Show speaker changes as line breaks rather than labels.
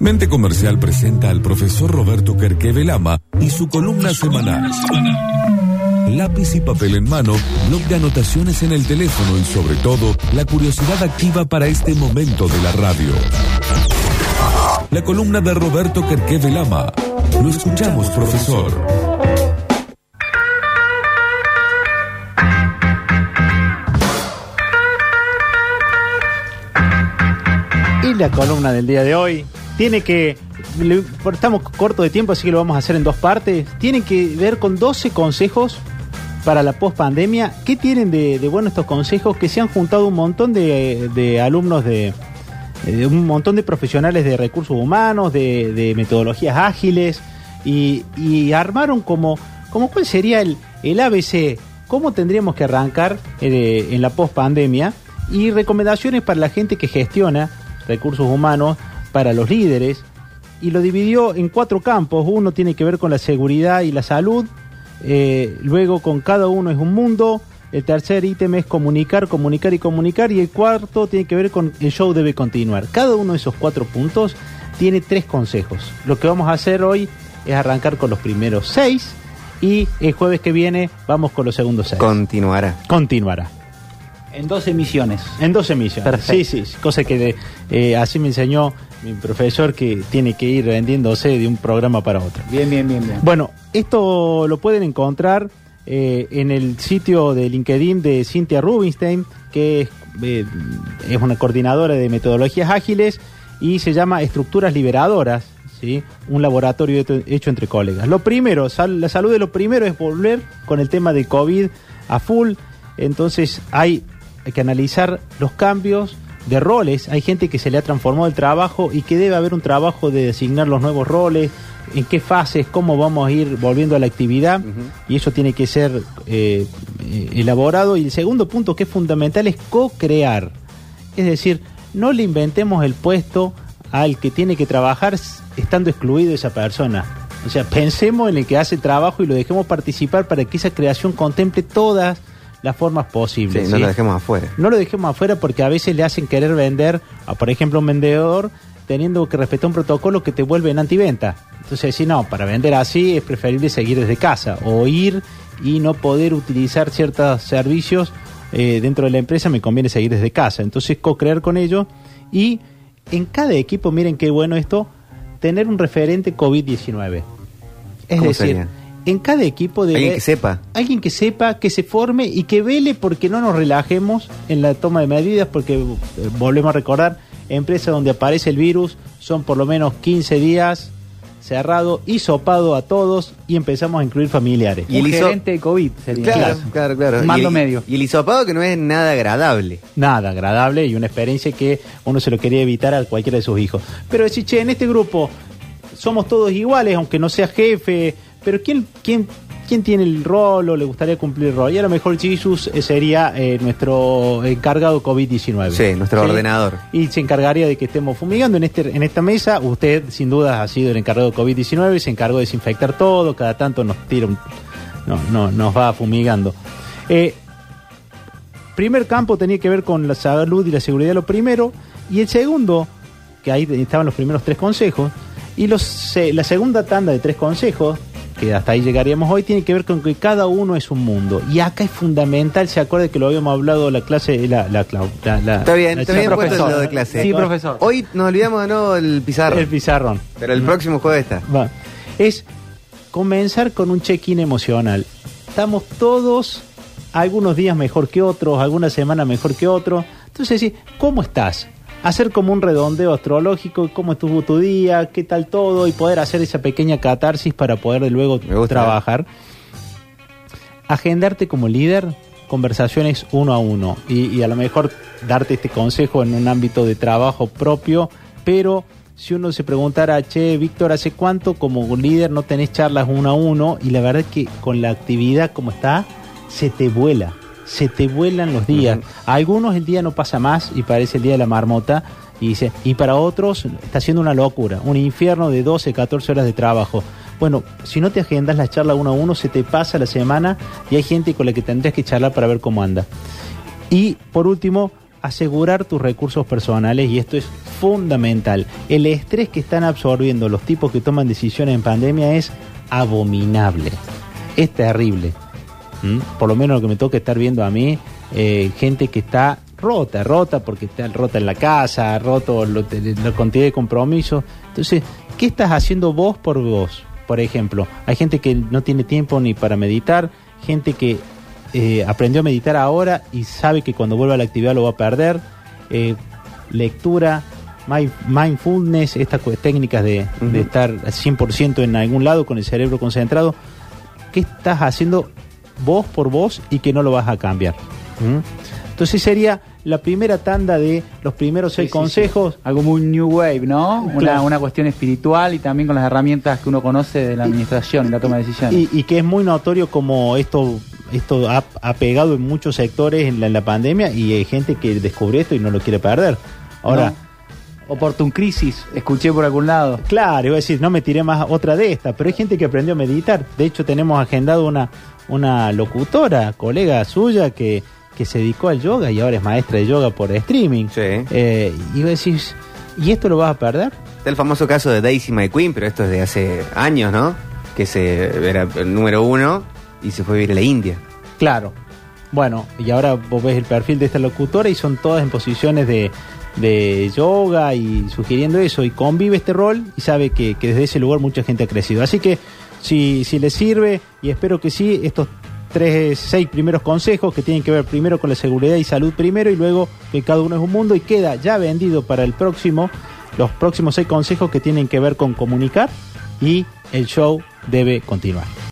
Mente Comercial presenta al profesor Roberto Kerkeve Lama y su columna semanal. Lápiz y papel en mano, blog de anotaciones en el teléfono y sobre todo, la curiosidad activa para este momento de la radio. La columna de Roberto Kerkeve Lama. Lo escuchamos, profesor.
Y la columna del día de hoy tiene que, estamos corto de tiempo, así que lo vamos a hacer en dos partes. Tiene que ver con 12 consejos para la post-pandemia. ¿Qué tienen de, de bueno estos consejos? Que se han juntado un montón de, alumnos de, un montón de profesionales de recursos humanos, de, metodologías ágiles, y, y armaron como, como cuál sería el, el ABC, cómo tendríamos que arrancar eh, en la post-pandemia, y recomendaciones para la gente que gestiona recursos humanos, para los líderes, y lo dividió en cuatro campos. Uno tiene que ver con la seguridad y la salud, eh, luego con cada uno es un mundo, el tercer ítem es comunicar, comunicar y comunicar, y el cuarto tiene que ver con el show debe continuar. Cada uno de esos cuatro puntos tiene tres consejos. Lo que vamos a hacer hoy es arrancar con los primeros seis y el jueves que viene vamos con los segundos seis.
Continuará.
Continuará.
En dos emisiones.
En dos emisiones.
Perfecto.
Sí, sí, sí, cosa que de- eh, así me enseñó mi profesor que tiene que ir vendiéndose de un programa para otro.
Bien, bien, bien, bien.
Bueno, esto lo pueden encontrar eh, en el sitio de LinkedIn de Cynthia Rubinstein, que es, eh, es una coordinadora de metodologías ágiles y se llama Estructuras Liberadoras, ¿sí? un laboratorio hecho- hecho entre colegas. Lo primero, sal- la salud de lo primero es volver con el tema de COVID a full, entonces hay que analizar los cambios de roles. Hay gente que se le ha transformado el trabajo y que debe haber un trabajo de designar los nuevos roles, en qué fases, cómo vamos a ir volviendo a la actividad. Y eso tiene que ser eh, elaborado. Y el segundo punto que es fundamental es co-crear. Es decir, no le inventemos el puesto al que tiene que trabajar estando excluido esa persona. O sea, pensemos en el que hace trabajo y lo dejemos participar para que esa creación contemple todas las formas
Sí,
posibles.
no
¿sí?
lo dejemos afuera.
No lo dejemos afuera porque a veces le hacen querer vender a, por ejemplo, un vendedor teniendo que respetar un protocolo que te vuelve en antiventa. Entonces, si no, para vender así es preferible seguir desde casa o ir y no poder utilizar ciertos servicios eh, dentro de la empresa, me conviene seguir desde casa. Entonces, co-crear con ellos y en cada equipo, miren qué bueno esto, tener un referente COVID-19. Es
¿Cómo
decir,
sería?
En cada equipo debe
Alguien que sepa.
alguien que sepa, que se forme y que vele porque no nos relajemos en la toma de medidas, porque eh, volvemos a recordar, empresas donde aparece el virus son por lo menos 15 días cerrado y sopado a todos y empezamos a incluir familiares.
Y
un
el hiso-
gerente de COVID sería.
Claro, claro, claro.
Mando
y el,
medio.
Y el hisopado que no es nada agradable.
Nada agradable y una experiencia que uno se lo quería evitar a cualquiera de sus hijos. Pero decir, che, en este grupo somos todos iguales, aunque no sea jefe, pero ¿quién, quién, quién tiene el rol o le gustaría cumplir el rol? Y a lo mejor Jesus eh, sería eh, nuestro encargado COVID-19.
Sí, nuestro ordenador.
Y se encargaría de que estemos fumigando en, este, en esta mesa. Usted, sin duda, ha sido el encargado de COVID-19, se encargó de desinfectar todo, cada tanto nos tira un- no, no, nos va fumigando. Eh, primer campo tenía que ver con la salud y la seguridad, lo primero. Y el segundo, que ahí estaban los primeros tres consejos. Y los, se- la segunda tanda de tres consejos, que hasta ahí llegaríamos hoy, tiene que ver con que cada uno es un mundo. Y acá es fundamental, se acuerda que lo habíamos hablado la clase, la, la, la- la-
Está bien,
la
está bien puesto lo de clase.
Sí, profesor.
Hoy nos olvidamos de nuevo el pizarro.
El pizarrón.
pero el próximo jueves está.
Va. Es comenzar con un check-in emocional. Estamos todos algunos días mejor que otros, algunas semanas mejor que otros. Entonces, sí, ¿cómo estás? Hacer como un redondeo astrológico, cómo estuvo tu día, qué tal todo, y poder hacer esa pequeña catarsis para poder de luego trabajar. Agendarte como líder, conversaciones uno a uno, y, y a lo mejor darte este consejo en un ámbito de trabajo propio, pero si uno se preguntara, che, Víctor, ¿hace cuánto como líder no tenés charlas uno a uno? Y la verdad es que con la actividad como está, se te vuela, se te vuelan los días. A algunos el día no pasa más y parece el día de la marmota, y, dice, y para otros está siendo una locura, un infierno de 12, 14 horas de trabajo. Bueno, si no te agendas la charla uno a uno, se te pasa la semana y hay gente con la que tendrías que charlar para ver cómo anda. Y por último, asegurar tus recursos personales, y esto es fundamental. El estrés que están absorbiendo los tipos que toman decisiones en pandemia es abominable. Es terrible. ¿Mm? Por lo menos lo que me toca estar viendo a mí, eh, gente que está rota, rota porque está rota en la casa, roto lo- la cantidad de compromisos. Entonces, ¿qué estás haciendo vos por vos? Por ejemplo, hay gente que no tiene tiempo ni para meditar, gente que eh, aprendió a meditar ahora y sabe que cuando vuelva a la actividad lo va a perder. Eh, lectura, mi- mindfulness, estas técnicas de, de
Ujú.
estar 100% en algún lado con el cerebro concentrado. ¿Qué estás haciendo vos por vos y que no lo vas a cambiar? ¿Mm? Entonces sería la primera tanda de los primeros seis
Sí, sí,
consejos.
Algo muy New Wave, ¿no? Una,
Claro.
una cuestión espiritual y también con las herramientas que uno conoce de la administración y la toma de decisiones.
Y, y que es muy notorio como esto esto ha, ha pegado en muchos sectores en la, en la pandemia y hay gente que descubrió esto y no lo quiere perder. Ahora,
No. Oportun crisis, escuché por algún lado.
claro, iba a decir, no me tiré más otra de estas, pero hay gente que aprendió a meditar. De hecho, tenemos agendado una, una locutora, colega suya, que, que se dedicó al yoga y ahora es maestra de yoga por streaming.
Sí.
Eh, y decir, ¿y esto lo vas a perder?
Está el famoso caso de Daisy McQueen, pero esto es de hace años, ¿no? Que se era el número uno y se fue a vivir a la India.
Claro. Bueno, y ahora vos ves el perfil de esta locutora y son todas en posiciones de, de yoga y sugiriendo eso. Y convive este rol y sabe que, que desde ese lugar mucha gente ha crecido. Así que si, si les sirve, y espero que sí, estos tres, seis primeros consejos que tienen que ver primero con la seguridad y salud primero y luego que cada uno es un mundo y queda ya vendido para el próximo, los próximos seis consejos que tienen que ver con comunicar y el show debe continuar.